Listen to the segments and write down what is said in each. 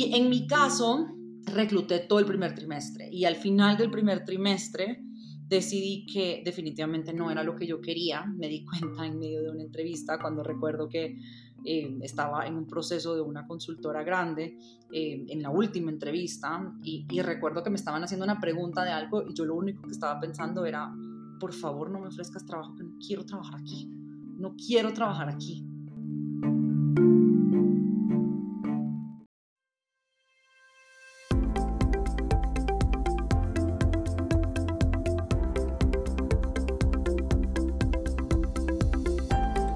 Y en mi caso, recluté todo el primer trimestre y al final del primer trimestre decidí que definitivamente no era lo que yo quería. Me di cuenta en medio de una entrevista cuando recuerdo que eh, estaba en un proceso de una consultora grande eh, en la última entrevista y, y recuerdo que me estaban haciendo una pregunta de algo y yo lo único que estaba pensando era, por favor no me ofrezcas trabajo que no quiero trabajar aquí. No quiero trabajar aquí.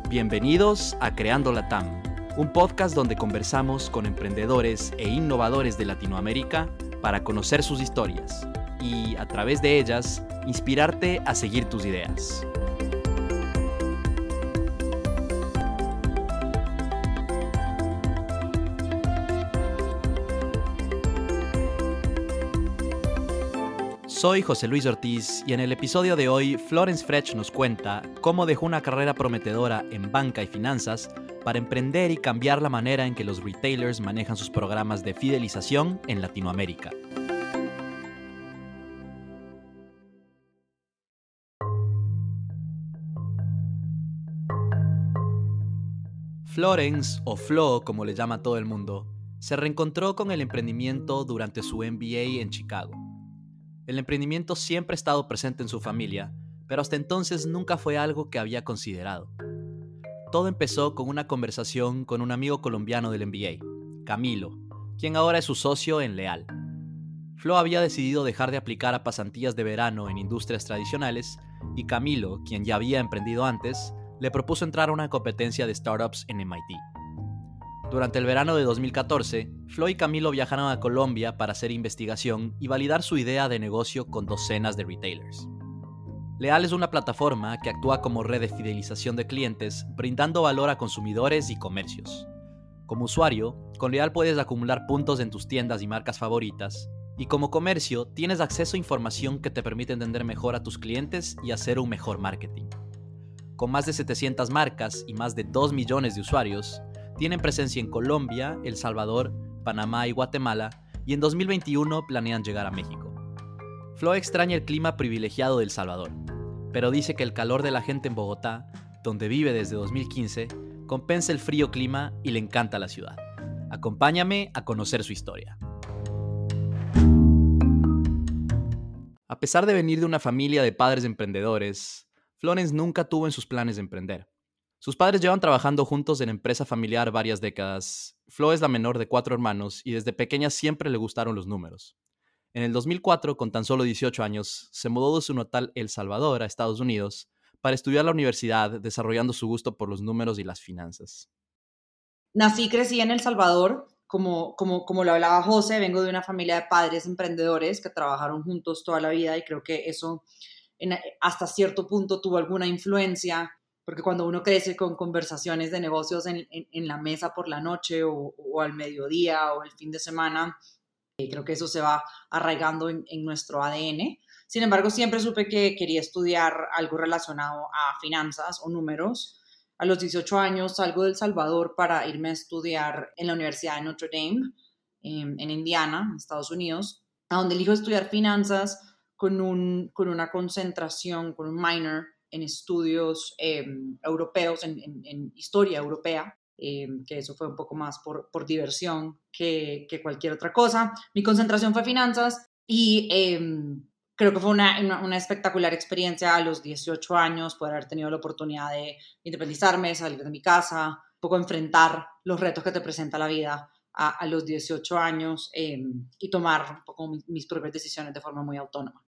Bienvenidos a Creando la TAM, un podcast donde conversamos con emprendedores e innovadores de Latinoamérica para conocer sus historias y, a través de ellas, inspirarte a seguir tus ideas. Soy José Luis Ortiz y en el episodio de hoy Florence Frech nos cuenta cómo dejó una carrera prometedora en banca y finanzas para emprender y cambiar la manera en que los retailers manejan sus programas de fidelización en Latinoamérica. Florence, o Flo como le llama todo el mundo, se reencontró con el emprendimiento durante su MBA en Chicago el emprendimiento siempre ha estado presente en su familia, pero hasta entonces nunca fue algo que había considerado. Todo empezó con una conversación con un amigo colombiano del MBA, Camilo, quien ahora es su socio en Leal. Flo había decidido dejar de aplicar a pasantías de verano en industrias tradicionales y Camilo, quien ya había emprendido antes, le propuso entrar a una competencia de startups en MIT. Durante el verano de 2014, Flo y Camilo viajaron a Colombia para hacer investigación y validar su idea de negocio con docenas de retailers. Leal es una plataforma que actúa como red de fidelización de clientes, brindando valor a consumidores y comercios. Como usuario, con Leal puedes acumular puntos en tus tiendas y marcas favoritas, y como comercio tienes acceso a información que te permite entender mejor a tus clientes y hacer un mejor marketing. Con más de 700 marcas y más de 2 millones de usuarios, tienen presencia en Colombia, El Salvador, Panamá y Guatemala, y en 2021 planean llegar a México. Flo extraña el clima privilegiado de El Salvador, pero dice que el calor de la gente en Bogotá, donde vive desde 2015, compensa el frío clima y le encanta la ciudad. Acompáñame a conocer su historia. A pesar de venir de una familia de padres emprendedores, Florence nunca tuvo en sus planes de emprender. Sus padres llevan trabajando juntos en empresa familiar varias décadas. Flo es la menor de cuatro hermanos y desde pequeña siempre le gustaron los números. En el 2004, con tan solo 18 años, se mudó de su natal El Salvador a Estados Unidos para estudiar la universidad, desarrollando su gusto por los números y las finanzas. Nací y crecí en El Salvador. Como, como, como lo hablaba José, vengo de una familia de padres emprendedores que trabajaron juntos toda la vida y creo que eso hasta cierto punto tuvo alguna influencia porque cuando uno crece con conversaciones de negocios en, la mesa por la noche o, al mediodía o el fin de semana, eh, creo que eso se va arraigando en, nuestro ADN. Sin embargo, siempre supe que quería estudiar algo relacionado a finanzas o números. A los 18 años salgo del Salvador para irme a estudiar en la Universidad de Notre Dame, em, en Indiana, en Estados Unidos, a donde elijo estudiar finanzas con, un, con una concentración, con un minor en estudios em, europeos, en, historia europea, em, que eso fue un poco más por, diversión que, cualquier otra cosa. Mi concentración fue finanzas y em, creo que fue una, una, espectacular experiencia a los 18 años, poder haber tenido la oportunidad de independizarme, salir de mi casa, un poco enfrentar los retos que te presenta la vida a, los 18 años y tomar un poco mis propias decisiones de forma muy autónoma.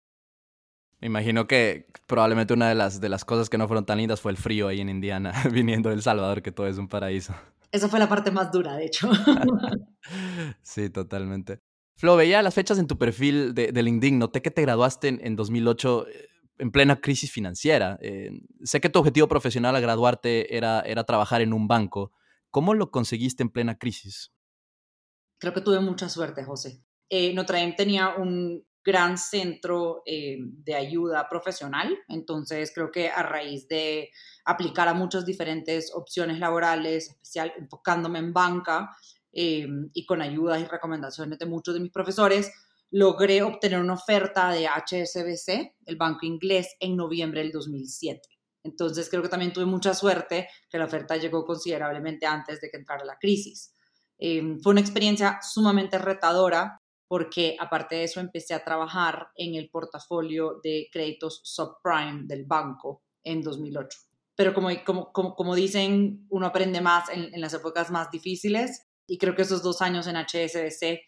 Me imagino que probablemente una de las, de las cosas que no fueron tan lindas fue el frío ahí en Indiana, viniendo de El Salvador, que todo es un paraíso. Esa fue la parte más dura, de hecho. sí, totalmente. Flo, veía las fechas en tu perfil de, de LinkedIn, noté que te graduaste en, en 2008 eh, en plena crisis financiera. Eh, sé que tu objetivo profesional al graduarte era, era trabajar en un banco. ¿Cómo lo conseguiste en plena crisis? Creo que tuve mucha suerte, José. Eh, Notre Dame tenía un gran centro eh, de ayuda profesional. Entonces, creo que a raíz de aplicar a muchas diferentes opciones laborales, especial enfocándome en banca eh, y con ayudas y recomendaciones de muchos de mis profesores, logré obtener una oferta de HSBC, el banco inglés, en noviembre del 2007. Entonces, creo que también tuve mucha suerte que la oferta llegó considerablemente antes de que entrara la crisis. Em, fue una experiencia sumamente retadora porque aparte de eso empecé a trabajar en el portafolio de créditos subprime del banco en 2008. Pero como, como, como, dicen, uno aprende más en, las épocas más difíciles y creo que esos dos años en HSBC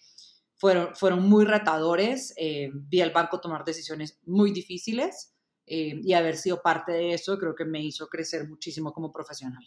fueron, fueron muy retadores. Eh, vi al banco tomar decisiones muy difíciles eh, y haber sido parte de eso creo que me hizo crecer muchísimo como profesional.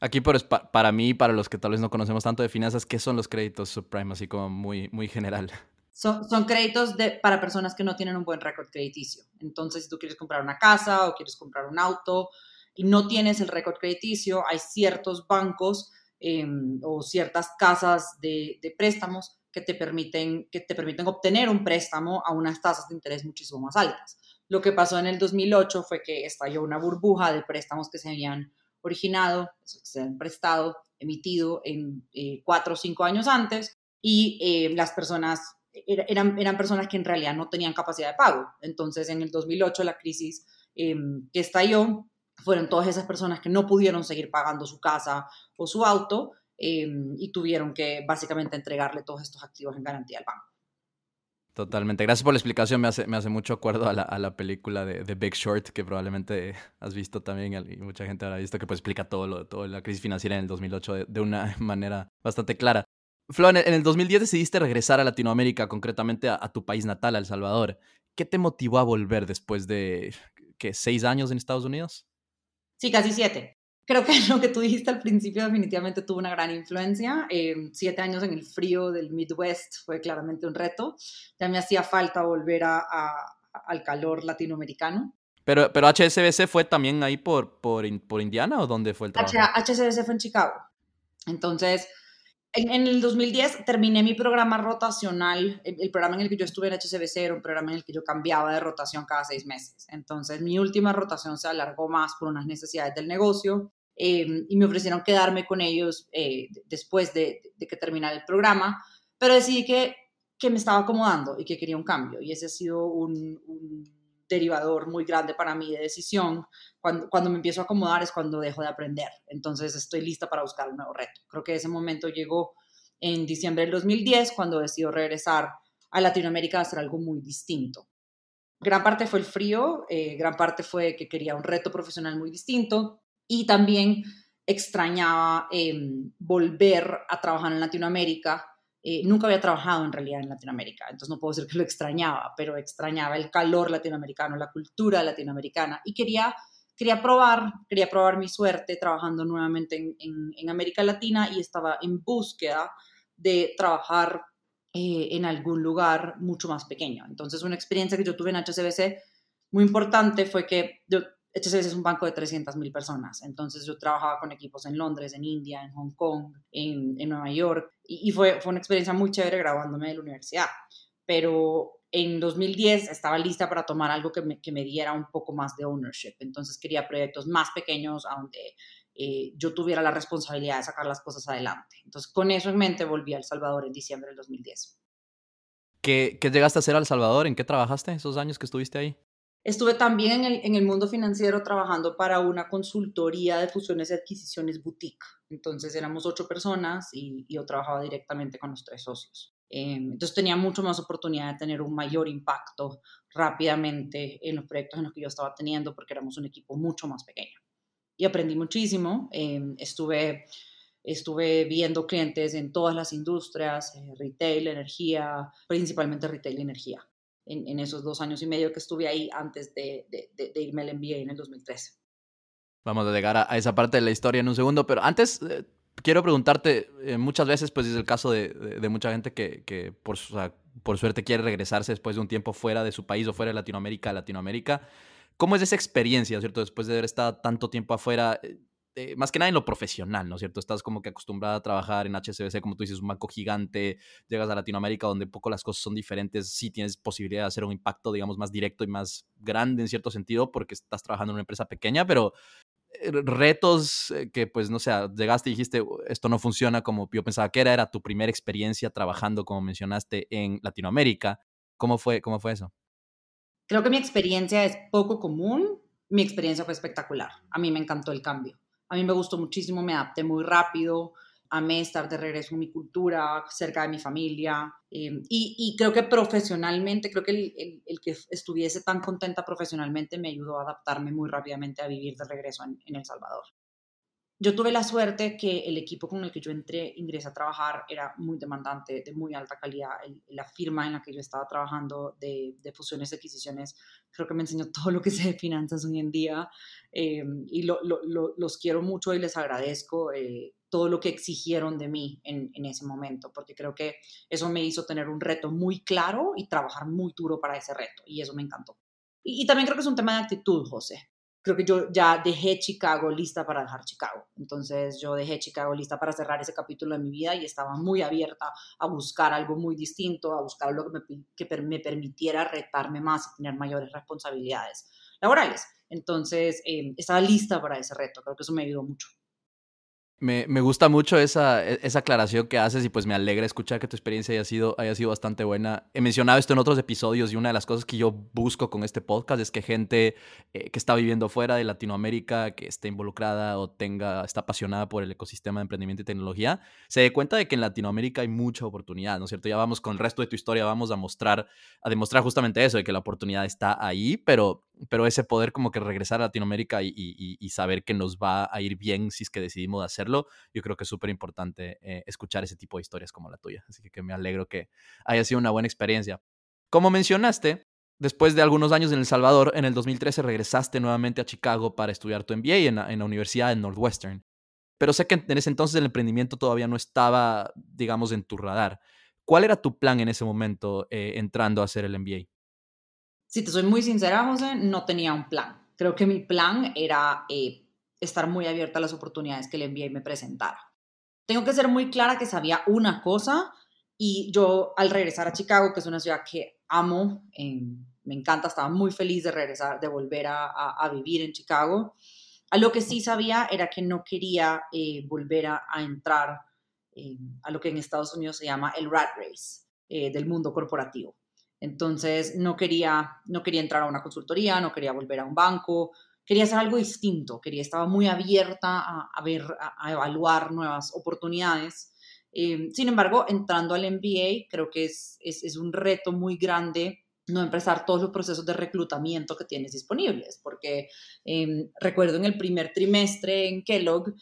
Aquí por, para mí, para los que tal vez no conocemos tanto de finanzas, ¿qué son los créditos subprime? Así como muy, muy general. Son, son créditos para personas que no tienen un buen récord crediticio. Entonces, si tú quieres comprar una casa o quieres comprar un auto y no tienes el récord crediticio, hay ciertos bancos em, o ciertas casas de, de, préstamos que te, permiten, que te permiten obtener un préstamo a unas tasas de interés muchísimo más altas. Lo que pasó en el 2008 fue que estalló una burbuja de préstamos que se habían originado, se han prestado, emitido en eh, cuatro o cinco años antes y eh, las personas eran, eran personas que en realidad no tenían capacidad de pago. Entonces, en el 2008, la crisis eh, que estalló, fueron todas esas personas que no pudieron seguir pagando su casa o su auto y tuvieron que básicamente entregarle todos estos activos en garantía al banco. Totalmente. Gracias por la explicación. Me hace, mucho acuerdo a la, película de, de, Big Short, que probablemente has visto también y mucha gente habrá visto, que pues explica todo, lo, toda la crisis financiera en el 2008 de, una manera bastante clara. Flo, en el 2010 decidiste regresar a Latinoamérica, concretamente a, tu país natal, El Salvador. ¿Qué te motivó a volver después de, ¿qué, seis años en Estados Unidos? Sí, casi siete creo que lo que tú dijiste al principio definitivamente tuvo una gran influencia. Eh, siete años en el frío del Midwest fue claramente un reto. Ya me hacía falta volver a, al calor latinoamericano. Pero, pero HSBC fue también ahí por, por, por Indiana o dónde fue el trabajo? HSBC fue en Chicago. Entonces, en, el 2010 terminé mi programa rotacional. El, programa en el que yo estuve en HCBC era un programa en el que yo cambiaba de rotación cada seis meses. Entonces, mi última rotación se alargó más por unas necesidades del negocio. Em, y me ofrecieron quedarme con ellos eh, después de, que terminara el programa, pero decidí que, que, me estaba acomodando y que quería un cambio y ese ha sido un, derivador muy grande para mí de decisión. Cuando, cuando me empiezo a acomodar es cuando dejo de aprender, entonces estoy lista para buscar un nuevo reto. Creo que ese momento llegó en diciembre del 2010 cuando decido regresar a Latinoamérica a hacer algo muy distinto. Gran parte fue el frío, eh, gran parte fue que quería un reto profesional muy distinto y también extrañaba em, volver a trabajar en Latinoamérica. Eh, nunca había trabajado en realidad en Latinoamérica, entonces no puedo decir que lo extrañaba, pero extrañaba el calor latinoamericano, la cultura latinoamericana y quería, quería probar, quería probar mi suerte trabajando nuevamente en, en, América Latina y estaba en búsqueda de trabajar eh, en algún lugar mucho más pequeño. Entonces una experiencia que yo tuve en HCBC muy importante fue que yo HSBC es un banco de 300.000 personas, entonces yo trabajaba con equipos en Londres, en India, en Hong Kong, en, Nueva York, y, fue, fue una experiencia muy chévere graduándome de la universidad. Pero en 2010 estaba lista para tomar algo que me, que me diera un poco más de ownership, entonces quería proyectos más pequeños a donde eh, yo tuviera la responsabilidad de sacar las cosas adelante. Entonces con eso en mente volví a El Salvador en diciembre del 2010. ¿Qué, ¿Qué llegaste a hacer a El Salvador? ¿En qué trabajaste esos años que estuviste ahí? Estuve también en el, mundo financiero trabajando para una consultoría de fusiones y adquisiciones boutique. Entonces éramos ocho personas y, yo trabajaba directamente con los tres socios. Em, entonces tenía mucho más oportunidad de tener un mayor impacto rápidamente en los proyectos en los que yo estaba teniendo porque éramos un equipo mucho más pequeño. Y aprendí muchísimo. Em, estuve, viendo clientes en todas las industrias, eh, retail, energía, principalmente retail y energía en, esos dos años y medio que estuve ahí antes de, irme al MBA en el 2013. Vamos a llegar a, esa parte de la historia en un segundo, pero antes eh, quiero preguntarte, eh, muchas veces pues es el caso de, mucha gente que, por, por suerte quiere regresarse después de un tiempo fuera de su país o fuera de Latinoamérica a Latinoamérica. ¿Cómo es esa experiencia, cierto? Después de haber estado tanto tiempo afuera, eh, más que nada en lo profesional, ¿no es cierto? Estás como que acostumbrada a trabajar en HSBC, como tú dices, un banco gigante, llegas a Latinoamérica donde poco las cosas son diferentes, sí tienes posibilidad de hacer un impacto, digamos, más directo y más grande en cierto sentido porque estás trabajando en una empresa pequeña, pero eh, retos eh, que pues no sé, llegaste y dijiste esto no funciona como yo pensaba que era, era tu primera experiencia trabajando como mencionaste en Latinoamérica. ¿Cómo fue, cómo fue eso? Creo que mi experiencia es poco común, mi experiencia fue espectacular, a mí me encantó el cambio. A mí me gustó muchísimo, me adapté muy rápido, amé estar de regreso en mi cultura, cerca de mi familia. Em, y, creo que profesionalmente, creo que el, que estuviese tan contenta profesionalmente me ayudó a adaptarme muy rápidamente a vivir de regreso en El Salvador yo tuve la suerte que el equipo con el que yo entré, ingresé a trabajar, era muy demandante, de muy alta calidad. la firma en la que yo estaba trabajando de, fusiones y adquisiciones, creo que me enseñó todo lo que sé de finanzas hoy en día eh, y los quiero mucho y les agradezco eh, todo lo que exigieron de mí en, ese momento, porque creo que eso me hizo tener un reto muy claro y trabajar muy duro para ese reto y eso me encantó. y también creo que es un tema de actitud, José creo que yo ya dejé Chicago lista para dejar Chicago. Entonces yo dejé Chicago lista para cerrar ese capítulo de mi vida y estaba muy abierta a buscar algo muy distinto, a buscar algo que me, que me permitiera retarme más y tener mayores responsabilidades laborales. Entonces eh, estaba lista para ese reto, creo que eso me ayudó mucho. Me, me, gusta mucho esa, e, esa aclaración que haces y pues me alegra escuchar que tu experiencia haya sido, haya sido bastante buena. He mencionado esto en otros episodios y una de las cosas que yo busco con este podcast es que gente eh, que está viviendo fuera de Latinoamérica, que esté involucrada o tenga, está apasionada por el ecosistema de emprendimiento y tecnología, se dé cuenta de que en Latinoamérica hay mucha oportunidad, ¿no es cierto? Ya vamos con el resto de tu historia, vamos a mostrar, a demostrar justamente eso, de que la oportunidad está ahí, pero pero ese poder como que regresar a Latinoamérica y, saber que nos va a ir bien si es que decidimos hacerlo, yo creo que es súper importante eh, escuchar ese tipo de historias como la tuya. Así que, me alegro que haya sido una buena experiencia. Como mencionaste, después de algunos años en El Salvador, en el 2013 regresaste nuevamente a Chicago para estudiar tu MBA en la, Universidad de Northwestern. Pero sé que en ese entonces el emprendimiento todavía no estaba, digamos, en tu radar. ¿Cuál era tu plan en ese momento eh, entrando a hacer el MBA? Si te soy muy sincera, José, no tenía un plan. Creo que mi plan era eh, estar muy abierta a las oportunidades que el MBA me presentara. Tengo que ser muy clara que sabía una cosa y yo al regresar a Chicago, que es una ciudad que amo, eh, me encanta, estaba muy feliz de regresar, de volver a, vivir en Chicago. A lo que sí sabía era que no quería eh, volver a, entrar a lo que en Estados Unidos se llama el rat race del mundo corporativo. Entonces no quería, no quería entrar a una consultoría, no quería volver a un banco, quería hacer algo distinto, quería, estaba muy abierta a, ver, a, evaluar nuevas oportunidades. Eh, sin embargo, entrando al MBA, creo que es, es, un reto muy grande no empezar todos los procesos de reclutamiento que tienes disponibles, porque em, recuerdo en el primer trimestre en Kellogg,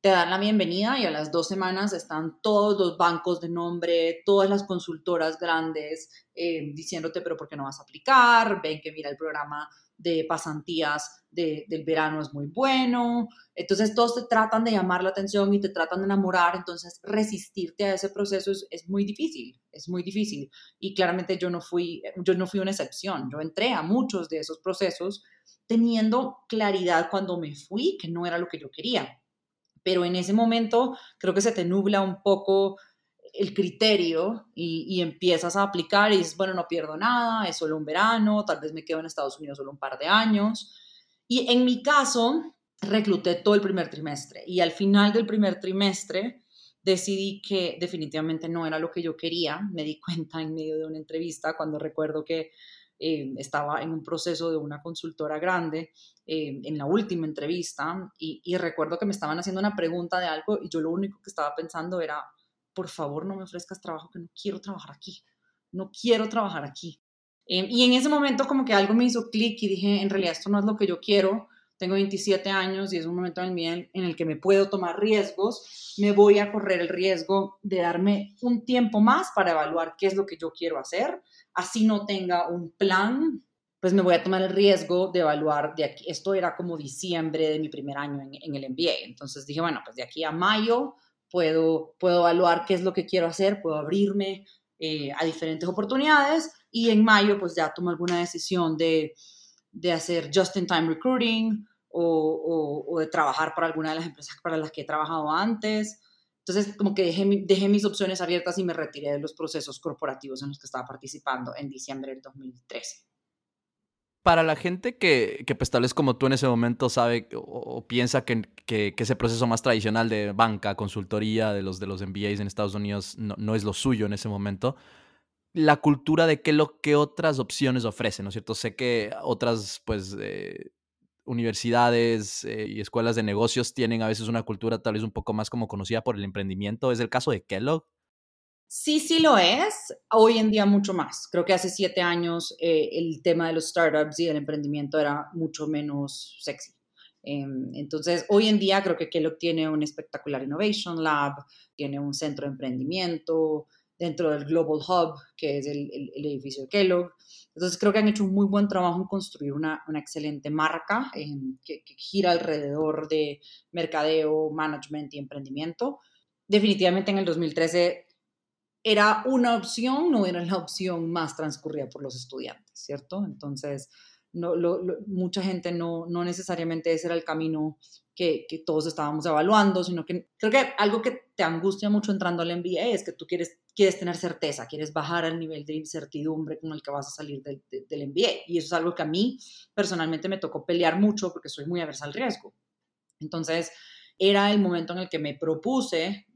te dan la bienvenida y a las dos semanas están todos los bancos de nombre, todas las consultoras grandes eh, diciéndote, pero ¿por qué no vas a aplicar? Ven que mira el programa de pasantías del verano es muy bueno. Entonces todos te tratan de llamar la atención y te tratan de enamorar, entonces resistirte a ese proceso es, es muy difícil, es muy difícil. Y claramente yo no, fui, yo no fui una excepción, yo entré a muchos de esos procesos teniendo claridad cuando me fui que no era lo que yo quería pero en ese momento creo que se te nubla un poco el criterio y, empiezas a aplicar y dices, bueno, no pierdo nada, es solo un verano, tal vez me quedo en Estados Unidos solo un par de años. Y en mi caso, recluté todo el primer trimestre y al final del primer trimestre decidí que definitivamente no era lo que yo quería. Me di cuenta en medio de una entrevista cuando recuerdo que eh, estaba en un proceso de una consultora grande eh, en la última entrevista y, recuerdo que me estaban haciendo una pregunta de algo y yo lo único que estaba pensando era, por favor no me ofrezcas trabajo que no quiero trabajar aquí, no quiero trabajar aquí. Eh, y en ese momento como que algo me hizo clic y dije, en realidad esto no es lo que yo quiero, tengo 27 años y es un momento en el, en el que me puedo tomar riesgos, me voy a correr el riesgo de darme un tiempo más para evaluar qué es lo que yo quiero hacer así no tenga un plan, pues me voy a tomar el riesgo de evaluar de aquí. Esto era como diciembre de mi primer año en, el MBA. Entonces dije, bueno, pues de aquí a mayo puedo, puedo evaluar qué es lo que quiero hacer, puedo abrirme eh, a diferentes oportunidades y en mayo pues ya tomo alguna decisión de, de hacer just-in-time recruiting o, de trabajar para alguna de las empresas para las que he trabajado antes. Entonces, como que dejé, dejé mis opciones abiertas y me retiré de los procesos corporativos en los que estaba participando en diciembre del 2013 para la gente que, que, pues tal vez como tú en ese momento sabe o, piensa que, que, ese proceso más tradicional de banca, consultoría de los, de los MBAs en Estados Unidos no, no es lo suyo en ese momento, la cultura de qué lo que otras opciones ofrecen, ¿no es cierto? Sé que otras pues eh, universidades eh, y escuelas de negocios tienen a veces una cultura tal vez un poco más como conocida por el emprendimiento. ¿Es el caso de Kellogg? Sí, sí lo es. Hoy en día mucho más. Creo que hace siete años eh, el tema de los startups y del emprendimiento era mucho menos sexy. Em, entonces, hoy en día creo que Kellogg tiene un espectacular Innovation Lab, tiene un centro de emprendimiento dentro del Global Hub, que es el, edificio de Kellogg. Entonces, creo que han hecho un muy buen trabajo en construir una, excelente marca em, que, que gira alrededor de mercadeo, management y emprendimiento. Definitivamente en el 2013 era una opción, no era la opción más transcurrida por los estudiantes, ¿cierto? Entonces, no, mucha gente no, no necesariamente ese era el camino que, que, todos estábamos evaluando, sino que creo que algo que te angustia mucho entrando al MBA es que tú quieres, quieres tener certeza, quieres bajar al nivel de incertidumbre con el que vas a salir del, del MBA. Y eso es algo que a mí personalmente me tocó pelear mucho porque soy muy aversa al riesgo. Entonces, era el momento en el que me propuse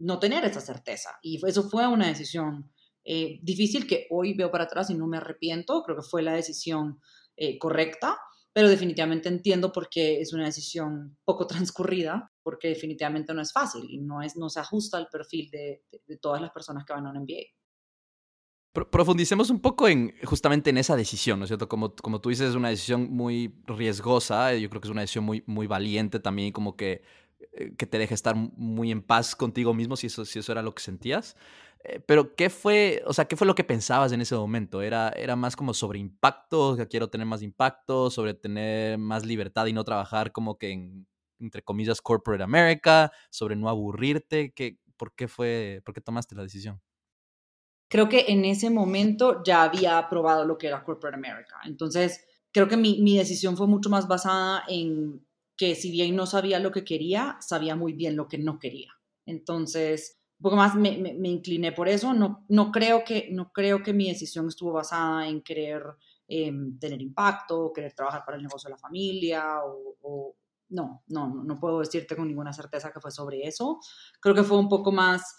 no tener esa certeza. Y eso fue una decisión eh, difícil que hoy veo para atrás y no me arrepiento. Creo que fue la decisión eh, correcta, pero definitivamente entiendo por qué es una decisión poco transcurrida, porque definitivamente no es fácil y no, es, no se ajusta al perfil de, todas las personas que van a un MBA. Profundicemos un poco en justamente en esa decisión, ¿no es cierto? Como, como tú dices, es una decisión muy riesgosa, yo creo que es una decisión muy, muy valiente también, como que eh, que te deje estar muy en paz contigo mismo, si eso, si eso era lo que sentías. Eh, pero, ¿qué fue, o sea, qué fue lo que pensabas en ese momento? ¿Era, era más como sobre impacto, que quiero tener más impacto, sobre tener más libertad y no trabajar como que en, entre comillas, corporate America, sobre no aburrirte? ¿Qué, por, qué fue, ¿Por qué tomaste la decisión? Creo que en ese momento ya había aprobado lo que era corporate America. Entonces, creo que mi, mi decisión fue mucho más basada en que si bien no sabía lo que quería, sabía muy bien lo que no quería. Entonces, un poco más me, me, incliné por eso. No, no, creo que, no creo que mi decisión estuvo basada en querer em, tener impacto, querer trabajar para el negocio de la familia o, no, no, no puedo decirte con ninguna certeza que fue sobre eso. Creo que fue un poco más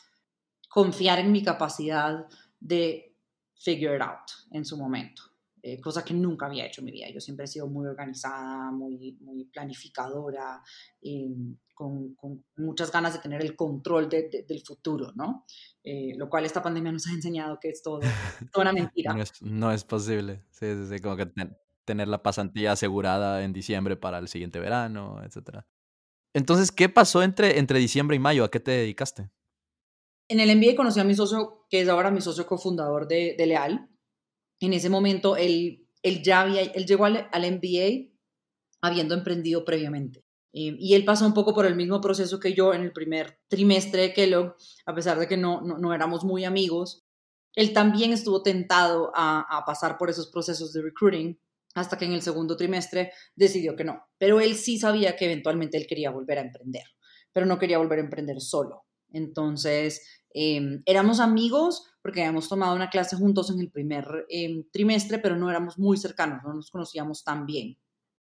confiar en mi capacidad de figure it out en su momento. Eh, cosa que nunca había hecho en mi vida. Yo siempre he sido muy organizada, muy, muy planificadora, em, con, con, muchas ganas de tener el control del futuro, ¿no? Eh, lo cual esta pandemia nos ha enseñado que es todo, toda una mentira. no, es, no, es, posible, sí, sí, como que tener la pasantía asegurada en diciembre para el siguiente verano, etc. Entonces, ¿qué pasó entre, entre diciembre y mayo? ¿A qué te dedicaste? En el MBA conocí a mi socio, que es ahora mi socio cofundador de, de Leal, en ese momento él, él ya había, él llegó al, al MBA habiendo emprendido previamente. y él pasó un poco por el mismo proceso que yo en el primer trimestre de Kellogg, a pesar de que no, no, éramos muy amigos. Él también estuvo tentado a, pasar por esos procesos de recruiting hasta que en el segundo trimestre decidió que no. Pero él sí sabía que eventualmente él quería volver a emprender, pero no quería volver a emprender solo. Entonces, Em, éramos amigos porque habíamos tomado una clase juntos en el primer em, trimestre, pero no éramos muy cercanos, no nos conocíamos tan bien.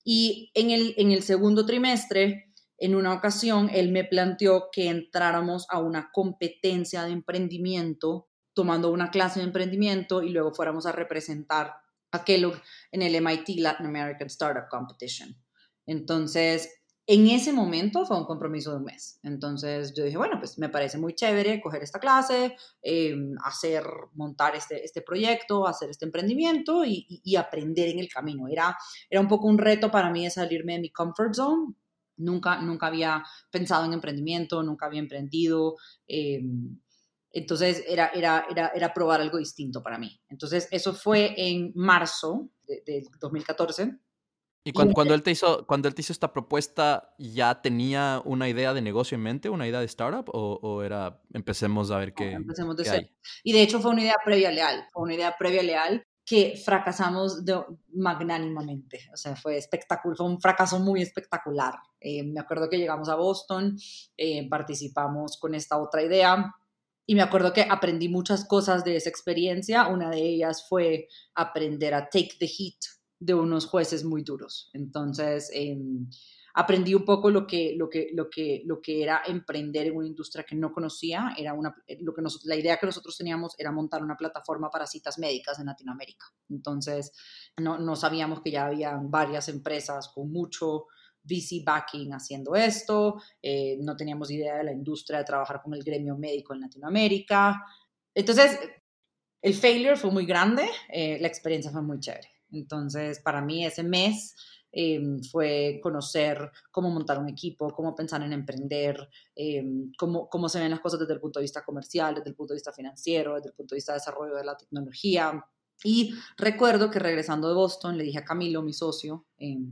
Y en el, en el segundo trimestre, en una ocasión, él me planteó que entráramos a una competencia de emprendimiento, tomando una clase de emprendimiento y luego fuéramos a representar a Kellogg en el MIT Latin American Startup Competition. Entonces, en ese momento fue un compromiso de un mes. Entonces yo dije, bueno, pues me parece muy chévere coger esta clase, em, hacer, montar este, este proyecto, hacer este emprendimiento y, aprender en el camino. Era, era un poco un reto para mí de salirme de mi comfort zone. Nunca, nunca había pensado en emprendimiento, nunca había emprendido. Em, entonces era, era, era, era, probar algo distinto para mí. Entonces eso fue en marzo de, de 2014 y cuando, cuando, él te hizo, cuando él te hizo esta propuesta, ¿ya tenía una idea de negocio en mente, una idea de startup? ¿O, era empecemos a ver qué? empecemos de cero. Y de hecho fue una idea previa leal, fue una idea previa leal. que fracasamos de, magnánimamente. O sea, fue espectacular, fue un fracaso muy espectacular. Eh, me acuerdo que llegamos a Boston, eh, participamos con esta otra idea y me acuerdo que aprendí muchas cosas de esa experiencia. Una de ellas fue aprender a take the heat de unos jueces muy duros. Entonces, em, aprendí un poco lo que, lo que, lo que, lo que era emprender en una industria que no conocía. Era una, lo que la idea que nosotros teníamos era montar una plataforma para citas médicas en Latinoamérica. Entonces, no, no sabíamos que ya había varias empresas con mucho VC backing haciendo esto, eh, no teníamos idea de la industria de trabajar con el gremio médico en Latinoamérica. Entonces, el failure fue muy grande, eh, la experiencia fue muy chévere. Entonces, para mí ese mes em, fue conocer cómo montar un equipo, cómo pensar en emprender, em, cómo, cómo se ven las cosas desde el punto de vista comercial, desde el punto de vista financiero, desde el punto de vista de desarrollo de la tecnología, y recuerdo que regresando de Boston le dije a Camilo, mi socio,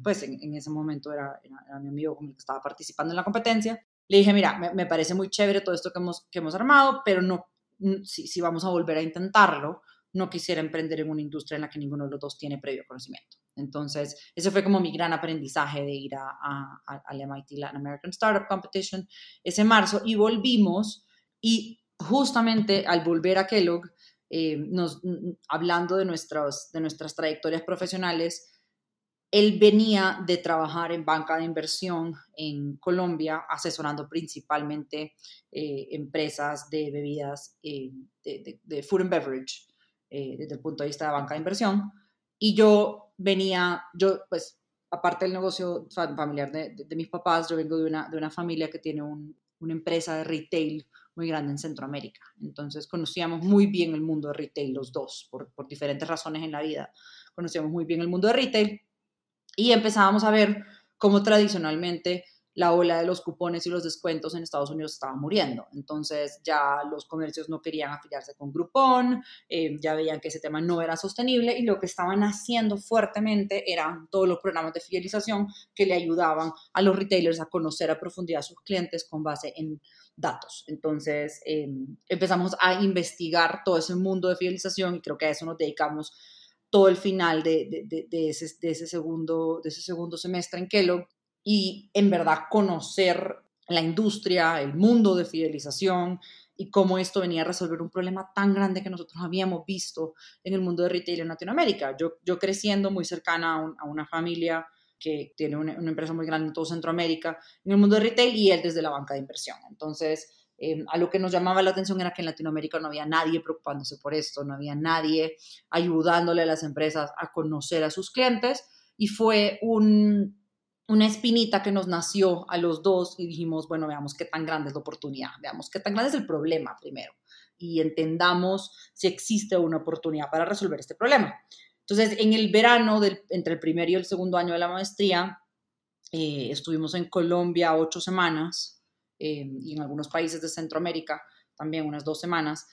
pues en, ese momento era, era, mi amigo con el que estaba participando en la competencia, le dije, mira, me, parece muy chévere todo esto que hemos, que hemos armado, pero no, si, si, vamos a volver a intentarlo, no quisiera emprender en una industria en la que ninguno de los dos tiene previo conocimiento. Entonces, ese fue como mi gran aprendizaje de ir a, a, al MIT Latin American Startup Competition ese marzo y volvimos y justamente al volver a Kellogg, eh, nos, hablando de, nuestras, de nuestras trayectorias profesionales, él venía de trabajar en banca de inversión en Colombia, asesorando principalmente eh, empresas de bebidas, eh, de, food and beverage, desde el punto de vista de banca de inversión. Y yo venía, yo pues, aparte del negocio familiar de, mis papás, yo vengo de una, de una familia que tiene una empresa de retail muy grande en Centroamérica. Entonces conocíamos muy bien el mundo de retail los dos, por, diferentes razones en la vida. Conocíamos muy bien el mundo de retail y empezábamos a ver cómo tradicionalmente la ola de los cupones y los descuentos en Estados Unidos estaba muriendo. Entonces ya los comercios no querían afiliarse con Groupon, eh, ya veían que ese tema no era sostenible y lo que estaban haciendo fuertemente eran todos los programas de fidelización que le ayudaban a los retailers a conocer a profundidad a sus clientes con base en datos. Entonces em, empezamos a investigar todo ese mundo de fidelización y creo que a eso nos dedicamos todo el final de, ese, segundo, de ese segundo semestre en Kellogg y en verdad conocer la industria, el mundo de fidelización y cómo esto venía a resolver un problema tan grande que nosotros habíamos visto en el mundo de retail en Latinoamérica. Yo, yo creciendo muy cercana a, una familia que tiene una, empresa muy grande en todo Centroamérica, en el mundo de retail y él desde la banca de inversión. Entonces, eh, a lo que nos llamaba la atención era que en Latinoamérica no había nadie preocupándose por esto, no había nadie ayudándole a las empresas a conocer a sus clientes y fue un, una espinita que nos nació a los dos y dijimos, bueno, veamos qué tan grande es la oportunidad, veamos qué tan grande es el problema primero y entendamos si existe una oportunidad para resolver este problema. Entonces, en el verano, entre el primer y el segundo año de la maestría, eh, estuvimos en Colombia ocho semanas eh, y en algunos países de Centroamérica también unas dos semanas,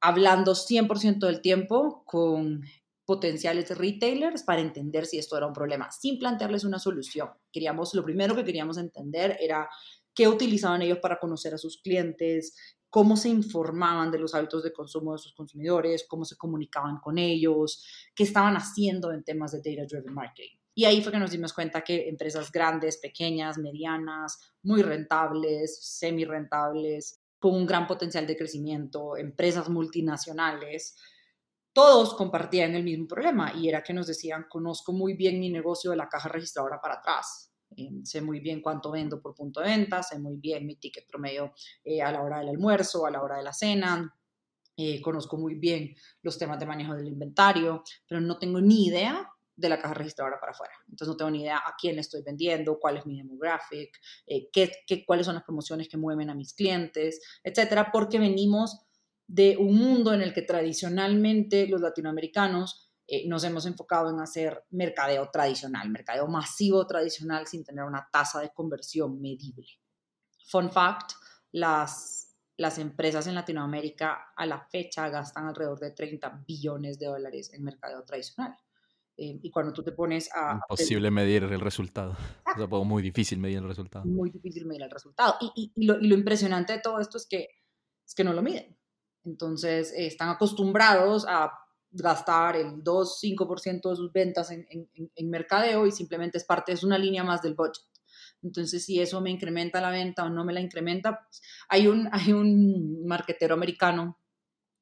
hablando 100% del tiempo con potenciales retailers para entender si esto era un problema, sin plantearles una solución. Queríamos, lo primero que queríamos entender era qué utilizaban ellos para conocer a sus clientes, cómo se informaban de los hábitos de consumo de sus consumidores, cómo se comunicaban con ellos, qué estaban haciendo en temas de data driven marketing. Y ahí fue que nos dimos cuenta que empresas grandes, pequeñas, medianas, muy rentables, semi rentables, con un gran potencial de crecimiento, empresas multinacionales, todos compartían el mismo problema y era que nos decían, conozco muy bien mi negocio de la caja registradora para atrás, eh, sé muy bien cuánto vendo por punto de venta, sé muy bien mi ticket promedio eh, a la hora del almuerzo, a la hora de la cena, eh, conozco muy bien los temas de manejo del inventario, pero no tengo ni idea de la caja registradora para afuera. Entonces no tengo ni idea a quién estoy vendiendo, cuál es mi demographic, qué, qué, cuáles son las promociones que mueven a mis clientes, etcétera, porque venimos de un mundo en el que tradicionalmente los latinoamericanos eh, nos hemos enfocado en hacer mercadeo tradicional, mercadeo masivo tradicional sin tener una tasa de conversión medible. Fun fact, las, las empresas en Latinoamérica a la fecha gastan alrededor de 30 billones de dólares en mercadeo tradicional. Eh, y cuando tú te pones a... Imposible medir el resultado. O sea, muy difícil medir el resultado. Muy difícil medir el resultado. Y, y, lo, y, lo, impresionante de todo esto es que, es que no lo miden. Entonces, eh, están acostumbrados a gastar el 2-5% de sus ventas en, mercadeo y simplemente es parte, es una línea más del budget. Entonces, si eso me incrementa la venta o no me la incrementa, pues, hay, un, hay un marquetero americano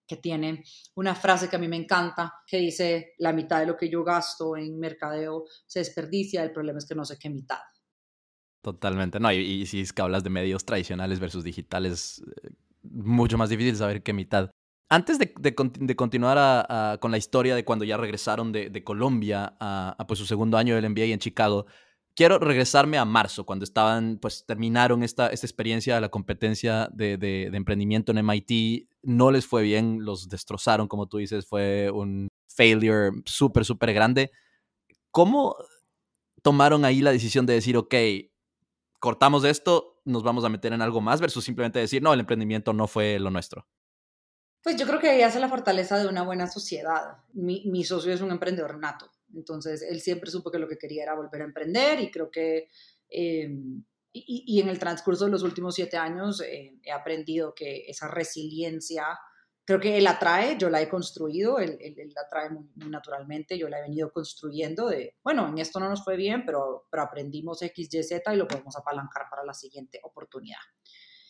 que tiene una frase que a mí me encanta, que dice, la mitad de lo que yo gasto en mercadeo se desperdicia, el problema es que no sé qué mitad. Totalmente, no, y, si es que hablas de medios tradicionales versus digitales, eh, mucho más difícil saber qué mitad. Antes de, continuar con la historia de cuando ya regresaron de, Colombia a, a, pues, su segundo año del MBA en Chicago, quiero regresarme a marzo, cuando estaban, pues terminaron esta, esta experiencia de la competencia de, de, emprendimiento en MIT. No les fue bien, los destrozaron, como tú dices, fue un failure súper, súper grande. ¿Cómo tomaron ahí la decisión de decir, ok, cortamos esto, nos vamos a meter en algo más, versus simplemente decir, no, el emprendimiento no fue lo nuestro? Pues yo creo que ahí hace la fortaleza de una buena sociedad. Mi, socio es un emprendedor nato entonces, él siempre supo que lo que quería era volver a emprender y creo que, eh, y, en el transcurso de los últimos siete años eh, he aprendido que esa resiliencia, creo que él la trae, yo la he construido, él, la trae muy, naturalmente, yo la he venido construyendo de, bueno, en esto no nos fue bien, pero, pero aprendimos X, Y, Z y lo podemos apalancar para la siguiente oportunidad.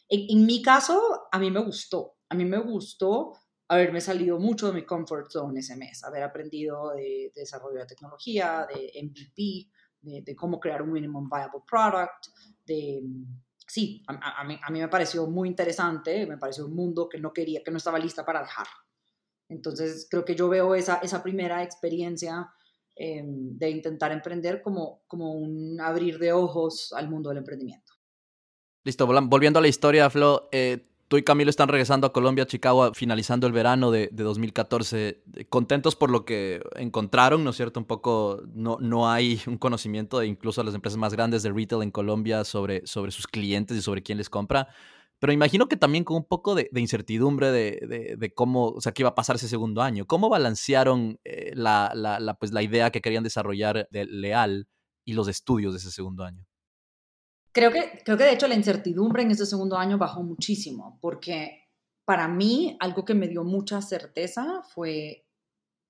En, en mi caso, a mí me gustó, a mí me gustó haberme salido mucho de mi comfort zone ese mes, haber aprendido de, desarrollo de tecnología, de MVP, de, cómo crear un minimum viable product, de... Sí, a, mí, me pareció muy interesante, me pareció un mundo que no quería, que no estaba lista para dejar. Entonces, creo que yo veo esa, primera experiencia em, de intentar emprender como, como un abrir de ojos al mundo del emprendimiento. Listo, volviendo a la historia, Flo, eh, Tú y Camilo están regresando a Colombia, a Chicago, finalizando el verano de, 2014. Contentos por lo que encontraron, ¿no es cierto? Un poco, no, no hay un conocimiento de incluso las empresas más grandes de retail en Colombia sobre, sobre sus clientes y sobre quién les compra. Pero imagino que también con un poco de, incertidumbre de, cómo, o sea, qué iba a pasar ese segundo año. ¿Cómo balancearon eh, la, la, pues, la idea que querían desarrollar de Leal y los estudios de ese segundo año? Creo que, creo que de hecho la incertidumbre en ese segundo año bajó muchísimo, porque para mí algo que me dio mucha certeza fue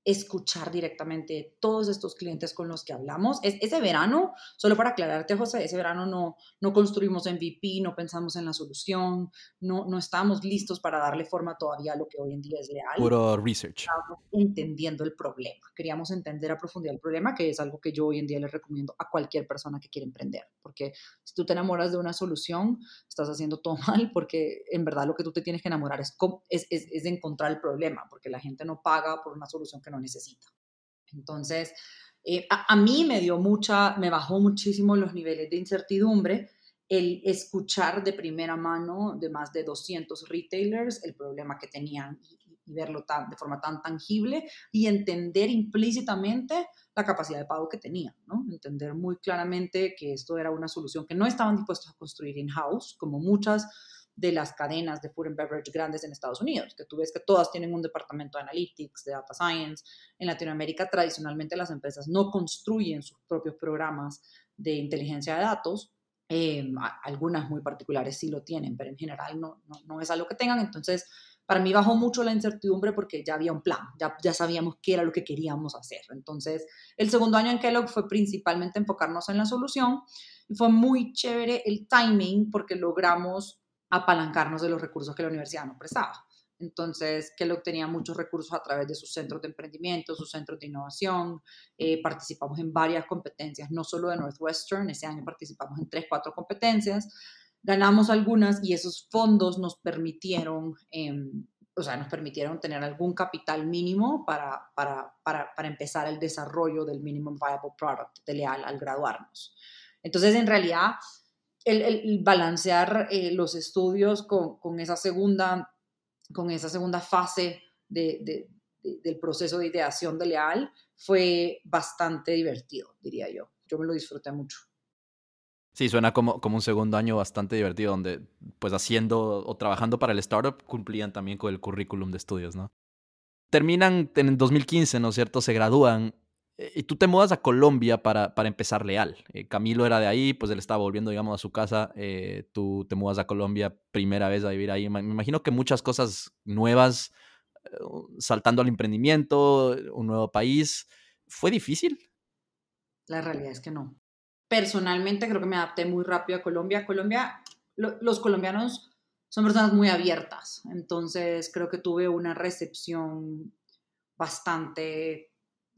escuchar directamente todos estos clientes con los que hablamos. Es, ese verano, solo para aclararte, José, ese verano no, no construimos MVP, no pensamos en la solución, no, no estábamos listos para darle forma todavía a lo que hoy en día es leal. Puro research. Estábamos entendiendo el problema. Queríamos entender a profundidad el problema, que es algo que yo hoy en día le recomiendo a cualquier persona que quiere emprender. Porque si tú te enamoras de una solución, estás haciendo todo mal, porque en verdad lo que tú te tienes que enamorar es, es, es, es encontrar el problema, porque la gente no paga por una solución que no necesita. Entonces, eh, a, mí me dio mucha, me bajó muchísimo los niveles de incertidumbre el escuchar de primera mano de más de 200 retailers el problema que tenían y, verlo tan, de forma tan tangible y entender implícitamente la capacidad de pago que tenían, ¿no? Entender muy claramente que esto era una solución que no estaban dispuestos a construir in-house, como muchas de las cadenas de food and beverage grandes en Estados Unidos, que tú ves que todas tienen un departamento de analytics, de data science. En Latinoamérica tradicionalmente las empresas no construyen sus propios programas de inteligencia de datos. Eh, algunas muy particulares sí lo tienen, pero en general no, no, no, es algo que tengan. Entonces, para mí bajó mucho la incertidumbre porque ya había un plan, ya, ya sabíamos qué era lo que queríamos hacer. Entonces, el segundo año en Kellogg fue principalmente enfocarnos en la solución y fue muy chévere el timing porque logramos apalancarnos de los recursos que la universidad nos prestaba. Entonces, Kellogg tenía muchos recursos a través de sus centros de emprendimiento, sus centros de innovación. Eh, participamos en varias competencias, no solo de Northwestern, ese año participamos en tres, cuatro competencias. Ganamos algunas y esos fondos nos permitieron, em, o sea, nos permitieron tener algún capital mínimo para, para, para, para empezar el desarrollo del Minimum Viable Product de Leal al graduarnos. Entonces, en realidad, el, balancear eh, los estudios con, esa segunda, con esa segunda fase del proceso de ideación de Leal fue bastante divertido, diría yo. Yo me lo disfruté mucho. Sí, suena como, como un segundo año bastante divertido, donde pues haciendo o trabajando para el startup cumplían también con el currículum de estudios, ¿no? Terminan en 2015, ¿no es cierto? Se gradúan y tú te mudas a Colombia para, para empezar leal. Eh, Camilo era de ahí, pues él estaba volviendo, digamos, a su casa. Eh, tú te mudas a Colombia primera vez a vivir ahí. Me imagino que muchas cosas nuevas saltando al emprendimiento, un nuevo país. ¿Fue difícil? La realidad es que no. Personalmente creo que me adapté muy rápido a Colombia. Colombia, los colombianos son personas muy abiertas, entonces creo que tuve una recepción bastante...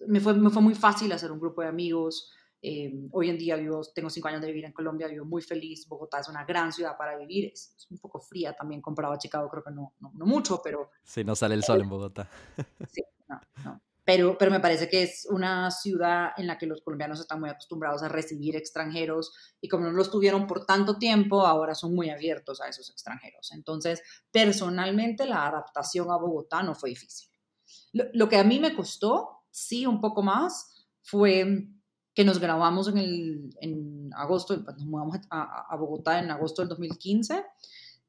Me fue, me fue muy fácil hacer un grupo de amigos. Eh, hoy en día vivo, tengo cinco años de vivir en Colombia, vivo muy feliz. Bogotá es una gran ciudad para vivir, es, un poco fría también comparado a Chicago, creo que no, no, mucho, pero... Sí, no sale el sol en Bogotá. Sí, no, no. Pero, pero me parece que es una ciudad en la que los colombianos están muy acostumbrados a recibir extranjeros y como no los tuvieron por tanto tiempo, ahora son muy abiertos a esos extranjeros. Entonces, personalmente la adaptación a Bogotá no fue difícil. Lo, lo que a mí me costó, sí, un poco más, fue que nos grabamos en, el, en agosto, pues, nos mudamos a, Bogotá en agosto del 2015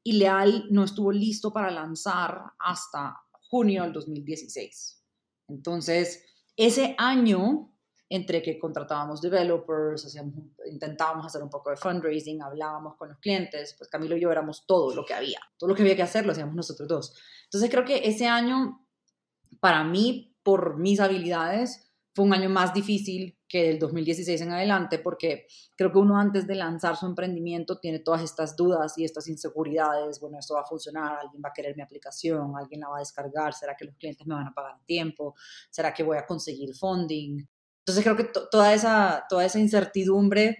y Leal no estuvo listo para lanzar hasta junio del 2016. Entonces, ese año, entre que contratábamos developers, hacíamos, intentábamos hacer un poco de fundraising, hablábamos con los clientes, pues Camilo y yo éramos todo lo que había, todo lo que había que hacer lo hacíamos nosotros dos. Entonces creo que ese año, para mí, por mis habilidades, fue un año más difícil que el 2016 en adelante, porque creo que uno antes de lanzar su emprendimiento tiene todas estas dudas y estas inseguridades, bueno, esto va a funcionar, alguien va a querer mi aplicación, alguien la va a descargar, será que los clientes me van a pagar a tiempo, será que voy a conseguir funding. Entonces creo que toda, esa, toda esa incertidumbre,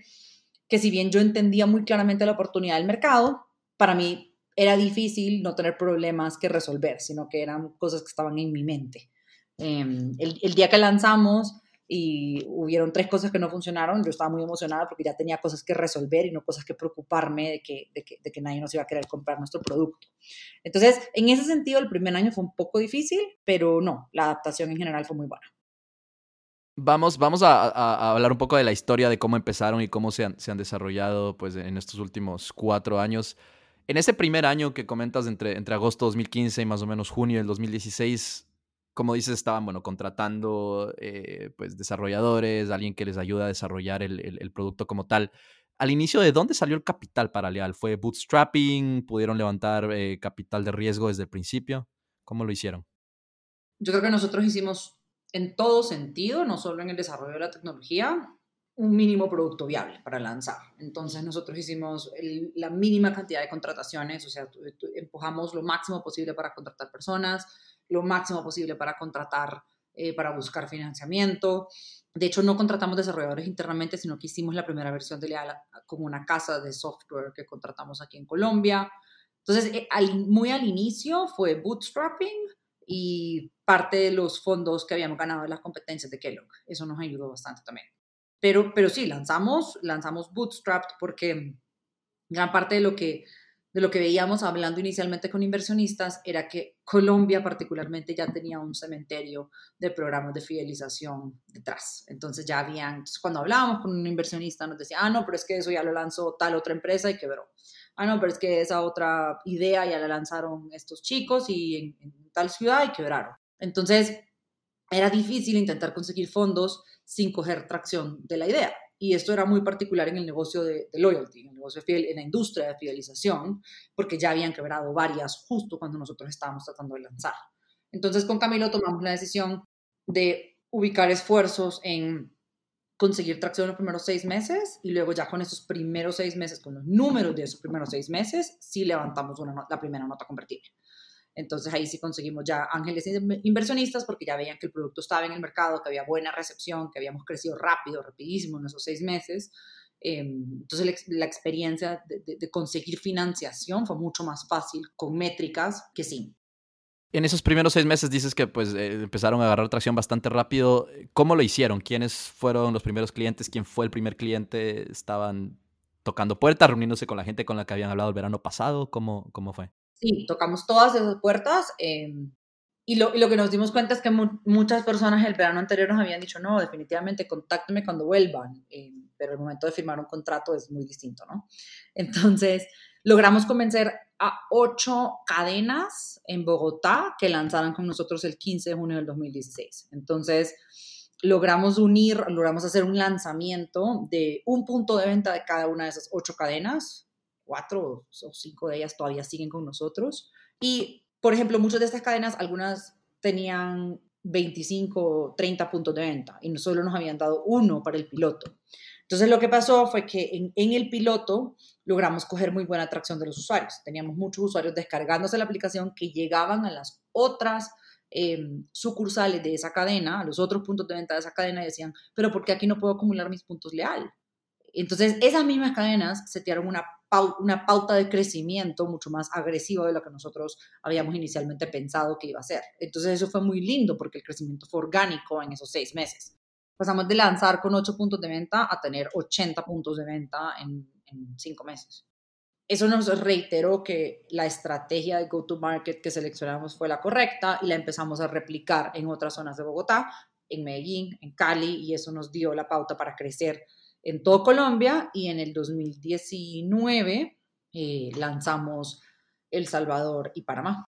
que si bien yo entendía muy claramente la oportunidad del mercado, para mí era difícil no tener problemas que resolver, sino que eran cosas que estaban en mi mente. Em, el, el, día que lanzamos y hubieron tres cosas que no funcionaron, yo estaba muy emocionada porque ya tenía cosas que resolver y no cosas que preocuparme de que, de que, de que nadie nos iba a querer comprar nuestro producto. Entonces, en ese sentido, el primer año fue un poco difícil, pero no, la adaptación en general fue muy buena. Vamos, vamos a, a, hablar un poco de la historia de cómo empezaron y cómo se han, se han desarrollado pues, en estos últimos cuatro años. En ese primer año que comentas entre, entre agosto de 2015 y más o menos junio del 2016, como dices, estaban, bueno, contratando eh, pues desarrolladores, alguien que les ayuda a desarrollar el, producto como tal. Al inicio, ¿de dónde salió el capital para Leal? ¿Fue bootstrapping? ¿Pudieron levantar eh, capital de riesgo desde el principio? ¿Cómo lo hicieron? Yo creo que nosotros hicimos en todo sentido, no solo en el desarrollo de la tecnología, un mínimo producto viable para lanzar. Entonces nosotros hicimos la mínima cantidad de contrataciones, o sea, empujamos lo máximo posible para contratar personas, lo máximo posible para contratar, eh, para buscar financiamiento. De hecho, no contratamos desarrolladores internamente, sino que hicimos la primera versión de Leal con una casa de software que contratamos aquí en Colombia. Entonces, eh, muy al inicio fue bootstrapping y parte de los fondos que habíamos ganado de las competencias de Kellogg. Eso nos ayudó bastante también. Pero, pero sí, lanzamos, lanzamos Bootstrapped porque gran parte de lo que de lo que veíamos hablando inicialmente con inversionistas era que Colombia particularmente ya tenía un cementerio de programas de fidelización detrás. Entonces ya habían, cuando hablábamos con un inversionista nos decía, ah, no, pero es que eso ya lo lanzó tal otra empresa y quebró. Ah, no, pero es que esa otra idea ya la lanzaron estos chicos y en, en tal ciudad y quebraron. Entonces era difícil intentar conseguir fondos sin coger tracción de la idea. Y esto era muy particular en el negocio de, loyalty, en el negocio de en la industria de fidelización, porque ya habían quebrado varias justo cuando nosotros estábamos tratando de lanzar. Entonces con Camilo tomamos la decisión de ubicar esfuerzos en conseguir tracción los primeros seis meses y luego ya con esos primeros seis meses, con los números de esos primeros seis meses, sí levantamos la primera nota convertible. Entonces ahí sí conseguimos ya ángeles inversionistas porque ya veían que el producto estaba en el mercado, que había buena recepción, que habíamos crecido rápido, rapidísimo en esos seis meses. Em, entonces la, experiencia de, conseguir financiación fue mucho más fácil con métricas que sin. En esos primeros seis meses dices que pues eh, empezaron a agarrar tracción bastante rápido. ¿Cómo lo hicieron? ¿Quiénes fueron los primeros clientes? ¿Quién fue el primer cliente? ¿Estaban tocando puertas, reuniéndose con la gente con la que habían hablado el verano pasado? ¿Cómo, cómo fue? Sí, tocamos todas esas puertas. Em, y, lo, y, lo, que nos dimos cuenta es que muchas personas el verano anterior nos habían dicho, no, definitivamente contácteme cuando vuelvan, em, pero el momento de firmar un contrato es muy distinto, ¿no? Entonces, logramos convencer a ocho cadenas en Bogotá que lanzaran con nosotros el 15 de junio del 2016. Entonces, logramos unir, logramos hacer un lanzamiento de un punto de venta de cada una de esas ocho cadenas, cuatro o cinco de ellas todavía siguen con nosotros. Y, por ejemplo, muchas de estas cadenas, algunas tenían 25 o 30 puntos de venta y solo nos habían dado uno para el piloto. Entonces lo que pasó fue que en, el piloto logramos coger muy buena atracción de los usuarios. Teníamos muchos usuarios descargándose la aplicación que llegaban a las otras em, sucursales de esa cadena, a los otros puntos de venta de esa cadena y decían, pero ¿por qué aquí no puedo acumular mis puntos leal? Entonces esas mismas cadenas setearon una una pauta de crecimiento mucho más agresiva de lo que nosotros habíamos inicialmente pensado que iba a ser. Entonces eso fue muy lindo porque el crecimiento fue orgánico en esos seis meses. Pasamos de lanzar con ocho puntos de venta a tener 80 puntos de venta en, en cinco meses. Eso nos reiteró que la estrategia de go-to-market que seleccionamos fue la correcta y la empezamos a replicar en otras zonas de Bogotá, en Medellín, en Cali, y eso nos dio la pauta para crecer en todo Colombia y en el 2019 eh, lanzamos El Salvador y Panamá.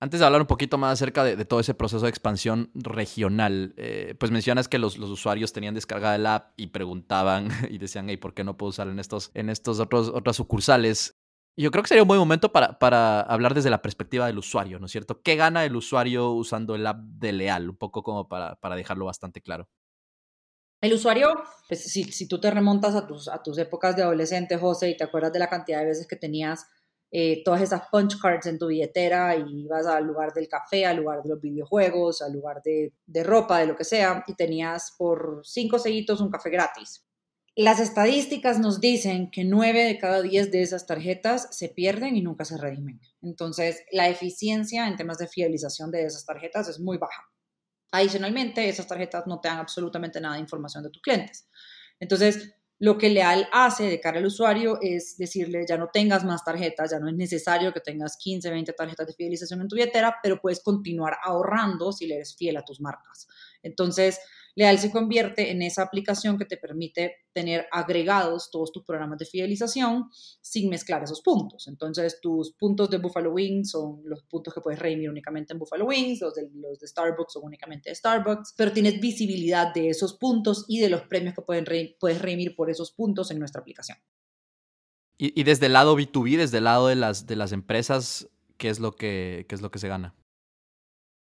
Antes de hablar un poquito más acerca de, todo ese proceso de expansión regional, eh, pues mencionas que los, usuarios tenían descargada el app y preguntaban y decían, hey, ¿por qué no puedo usar en estos, en estos otros, otras sucursales? Yo creo que sería un buen momento para, para, hablar desde la perspectiva del usuario, ¿no es cierto? ¿Qué gana el usuario usando el app de Leal? Un poco como para, para dejarlo bastante claro. El usuario, pues si, si tú te remontas a tus, a tus épocas de adolescente, José, y te acuerdas de la cantidad de veces que tenías eh, todas esas punch cards en tu billetera y ibas al lugar del café, al lugar de los videojuegos, al lugar de, de ropa, de lo que sea, y tenías por cinco sellitos un café gratis. Las estadísticas nos dicen que nueve de cada diez de esas tarjetas se pierden y nunca se redimen. Entonces, la eficiencia en temas de fidelización de esas tarjetas es muy baja. Adicionalmente, esas tarjetas no te dan absolutamente nada de información de tus clientes. Entonces, lo que Leal hace de cara al usuario es decirle, ya no tengas más tarjetas, ya no es necesario que tengas 15, 20 tarjetas de fidelización en tu billetera, pero puedes continuar ahorrando si le eres fiel a tus marcas. Entonces, Leal se convierte en esa aplicación que te permite tener agregados todos tus programas de fidelización sin mezclar esos puntos. Entonces, tus puntos de Buffalo Wings son los puntos que puedes redimir únicamente en Buffalo Wings, los de, los de Starbucks son únicamente de Starbucks, pero tienes visibilidad de esos puntos y de los premios que pueden puedes redimir por esos puntos en nuestra aplicación. Y, desde el lado B2B, desde el lado de las, de las empresas, ¿qué es lo que, qué es lo que se gana?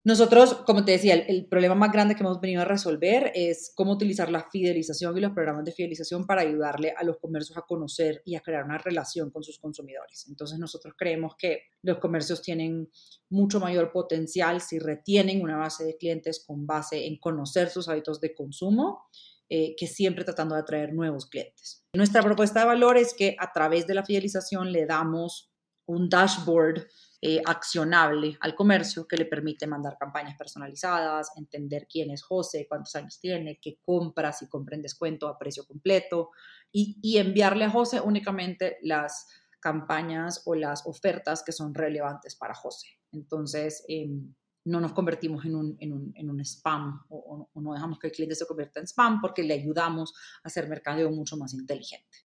Nosotros, como te decía, el, problema más grande que hemos venido a resolver es cómo utilizar la fidelización y los programas de fidelización para ayudarle a los comercios a conocer y a crear una relación con sus consumidores. Entonces nosotros creemos que los comercios tienen mucho mayor potencial si retienen una base de clientes con base en conocer sus hábitos de consumo. Eh, que siempre tratando de atraer nuevos clientes. Nuestra propuesta de valor es que a través de la fidelización le damos un dashboard eh, accionable al comercio que le permite mandar campañas personalizadas, entender quién es José, cuántos años tiene, qué compra, si compra en descuento a precio completo y, enviarle a José únicamente las campañas o las ofertas que son relevantes para José. Entonces, em, no nos convertimos en un, en un, en un spam o, o, no dejamos que el cliente se convierta en spam porque le ayudamos a hacer mercadeo mucho más inteligente.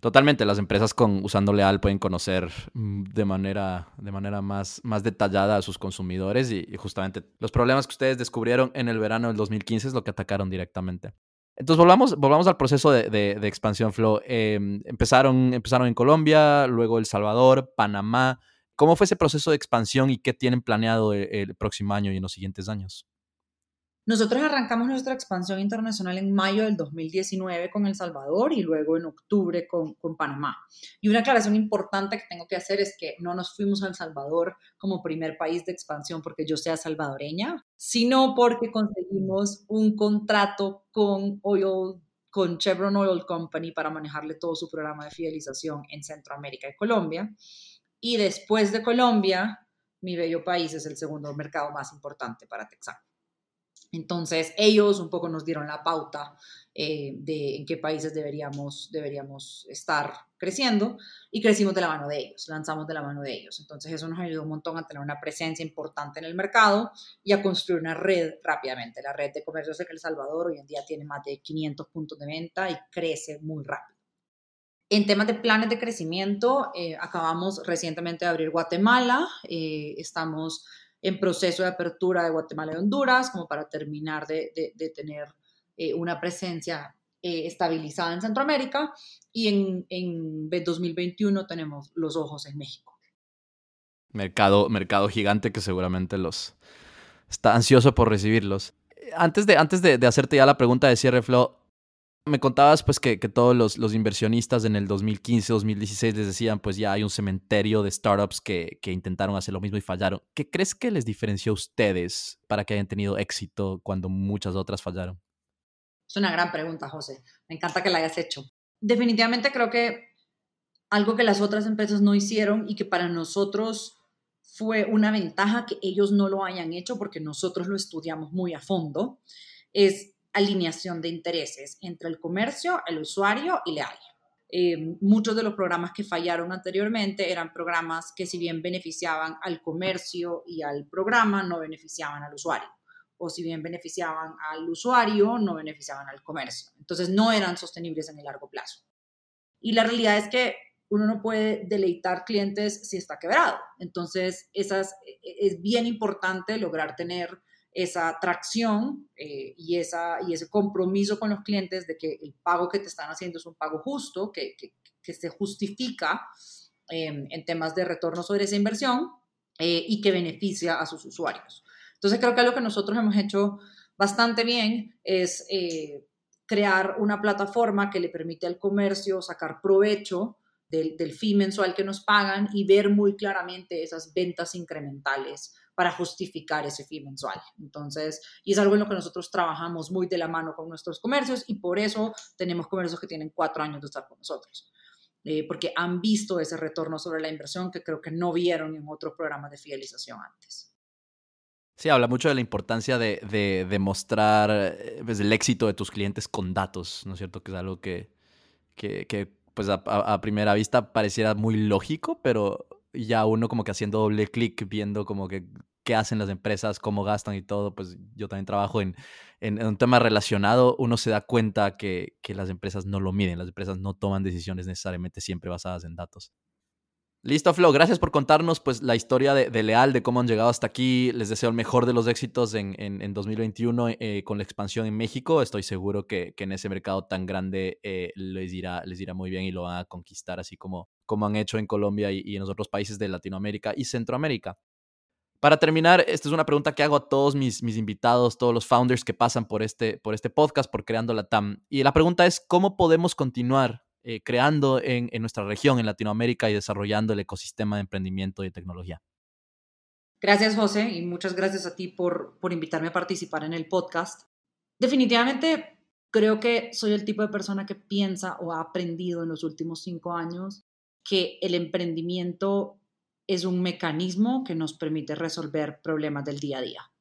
Totalmente, las empresas con usando Leal pueden conocer mm, de manera, de manera más, más detallada a sus consumidores y, justamente los problemas que ustedes descubrieron en el verano del 2015 es lo que atacaron directamente. Entonces volvamos, volvamos al proceso de, de, expansión, Flo. Em, empezaron, empezaron en Colombia, luego El Salvador, Panamá. ¿Cómo fue ese proceso de expansión y qué tienen planeado el, el próximo año y en los siguientes años? Nosotros arrancamos nuestra expansión internacional en mayo del 2019 con El Salvador y luego en octubre con, Panamá. Y una aclaración importante que tengo que hacer es que no nos fuimos a El Salvador como primer país de expansión porque yo sea salvadoreña, sino porque conseguimos un contrato con Oil con Chevron Oil Company para manejarle todo su programa de fidelización en Centroamérica y Colombia. Y después de Colombia, mi bello país es el segundo mercado más importante para Texaco. Entonces, ellos un poco nos dieron la pauta eh, de en qué países deberíamos, deberíamos estar creciendo y crecimos de la mano de ellos, lanzamos de la mano de ellos. Entonces, eso nos ayudó un montón a tener una presencia importante en el mercado y a construir una red rápidamente. La red de comercios de El Salvador hoy en día tiene más de 500 puntos de venta y crece muy rápido. En temas de planes de crecimiento, eh, acabamos recientemente de abrir Guatemala, eh, estamos en proceso de apertura de Guatemala y Honduras, como para terminar de, tener eh, una presencia eh, estabilizada en Centroamérica. Y en, en 2021 tenemos los ojos en México. Mercado, mercado gigante que seguramente los, está ansioso por recibirlos. Antes de, antes de, hacerte ya la pregunta de cierre, Flo, me contabas pues que, todos los, inversionistas en el 2015, 2016 les decían pues ya hay un cementerio de startups que, que, intentaron hacer lo mismo y fallaron. ¿Qué crees que les diferenció a ustedes para que hayan tenido éxito cuando muchas otras fallaron? Es una gran pregunta, José. Me encanta que la hayas hecho. Definitivamente creo que algo que las otras empresas no hicieron y que para nosotros fue una ventaja que ellos no lo hayan hecho porque nosotros lo estudiamos muy a fondo, es alineación de intereses entre el comercio, el usuario y leal. Eh, muchos de los programas que fallaron anteriormente eran programas que si bien beneficiaban al comercio y al programa, no beneficiaban al usuario. O si bien beneficiaban al usuario, no beneficiaban al comercio. Entonces no eran sostenibles en el largo plazo. Y la realidad es que uno no puede deleitar clientes si está quebrado. Entonces esas, e, e, es bien importante lograr tener esa atracción eh, y, esa, y ese compromiso con los clientes de que el pago que te están haciendo es un pago justo, que, que, se justifica em, en temas de retorno sobre esa inversión eh, y que beneficia a sus usuarios. Entonces creo que lo que nosotros hemos hecho bastante bien es eh, crear una plataforma que le permite al comercio sacar provecho del, del fee mensual que nos pagan y ver muy claramente esas ventas incrementales para justificar ese fee mensual. Entonces, y es algo en lo que nosotros trabajamos muy de la mano con nuestros comercios y por eso tenemos comercios que tienen cuatro años de estar con nosotros. Eh, porque han visto ese retorno sobre la inversión que creo que no vieron en otros programas de fidelización antes. Sí, habla mucho de la importancia de, de demostrar eh, pues, el éxito de tus clientes con datos, ¿no es cierto? Que es algo que, que, que pues a, a, primera vista pareciera muy lógico, pero ya uno como que haciendo doble clic, viendo como que qué hacen las empresas, cómo gastan y todo, pues yo también trabajo en, en, un tema relacionado, uno se da cuenta que, que, las empresas no lo miden, las empresas no toman decisiones necesariamente siempre basadas en datos. Listo, Flo, gracias por contarnos pues la historia de, Leal, de cómo han llegado hasta aquí. Les deseo el mejor de los éxitos en, en, 2021 eh, con la expansión en México. Estoy seguro que, que en ese mercado tan grande eh, les, irá, les irá muy bien y lo van a conquistar, así como, como han hecho en Colombia y, en los otros países de Latinoamérica y Centroamérica. Para terminar, esta es una pregunta que hago a todos mis, mis invitados, todos los founders que pasan por este, por este podcast, por Creando la TAM. Y la pregunta es, ¿cómo podemos continuar eh, creando en, nuestra región, en Latinoamérica, y desarrollando el ecosistema de emprendimiento y tecnología. Gracias, José, y muchas gracias a ti por, por invitarme a participar en el podcast. Definitivamente creo que soy el tipo de persona que piensa o ha aprendido en los últimos cinco años que el emprendimiento es un mecanismo que nos permite resolver problemas del día a día.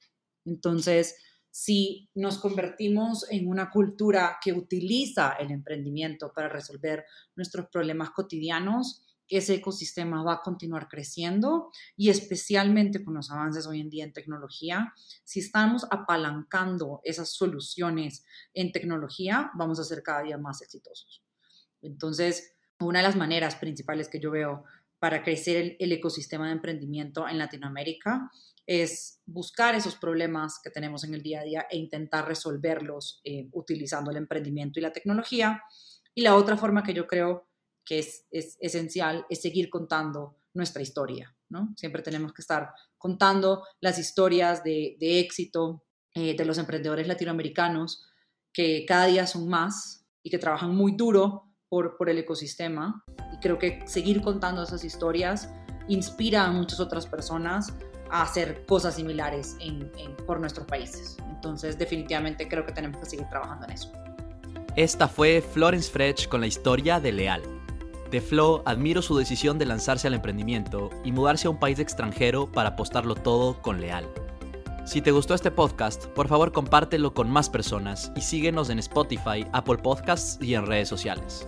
Entonces, si nos convertimos en una cultura que utiliza el emprendimiento para resolver nuestros problemas cotidianos, ese ecosistema va a continuar creciendo y especialmente con los avances hoy en día en tecnología, si estamos apalancando esas soluciones en tecnología, vamos a ser cada día más exitosos. Entonces, una de las maneras principales que yo veo para crecer el, ecosistema de emprendimiento en Latinoamérica es buscar esos problemas que tenemos en el día a día e intentar resolverlos eh, utilizando el emprendimiento y la tecnología. Y la otra forma que yo creo que es, esencial es seguir contando nuestra historia, ¿no? Siempre tenemos que estar contando las historias de, éxito eh, de los emprendedores latinoamericanos que cada día son más y que trabajan muy duro por, por el ecosistema. Y creo que seguir contando esas historias inspira a muchas otras personas a hacer cosas similares en, por nuestros países. Entonces, definitivamente creo que tenemos que seguir trabajando en eso. Esta fue Florence Frech con la historia de Leal. De Flo, admiro su decisión de lanzarse al emprendimiento y mudarse a un país extranjero para apostarlo todo con Leal. Si te gustó este podcast, por favor compártelo con más personas y síguenos en Spotify, Apple Podcasts y en redes sociales.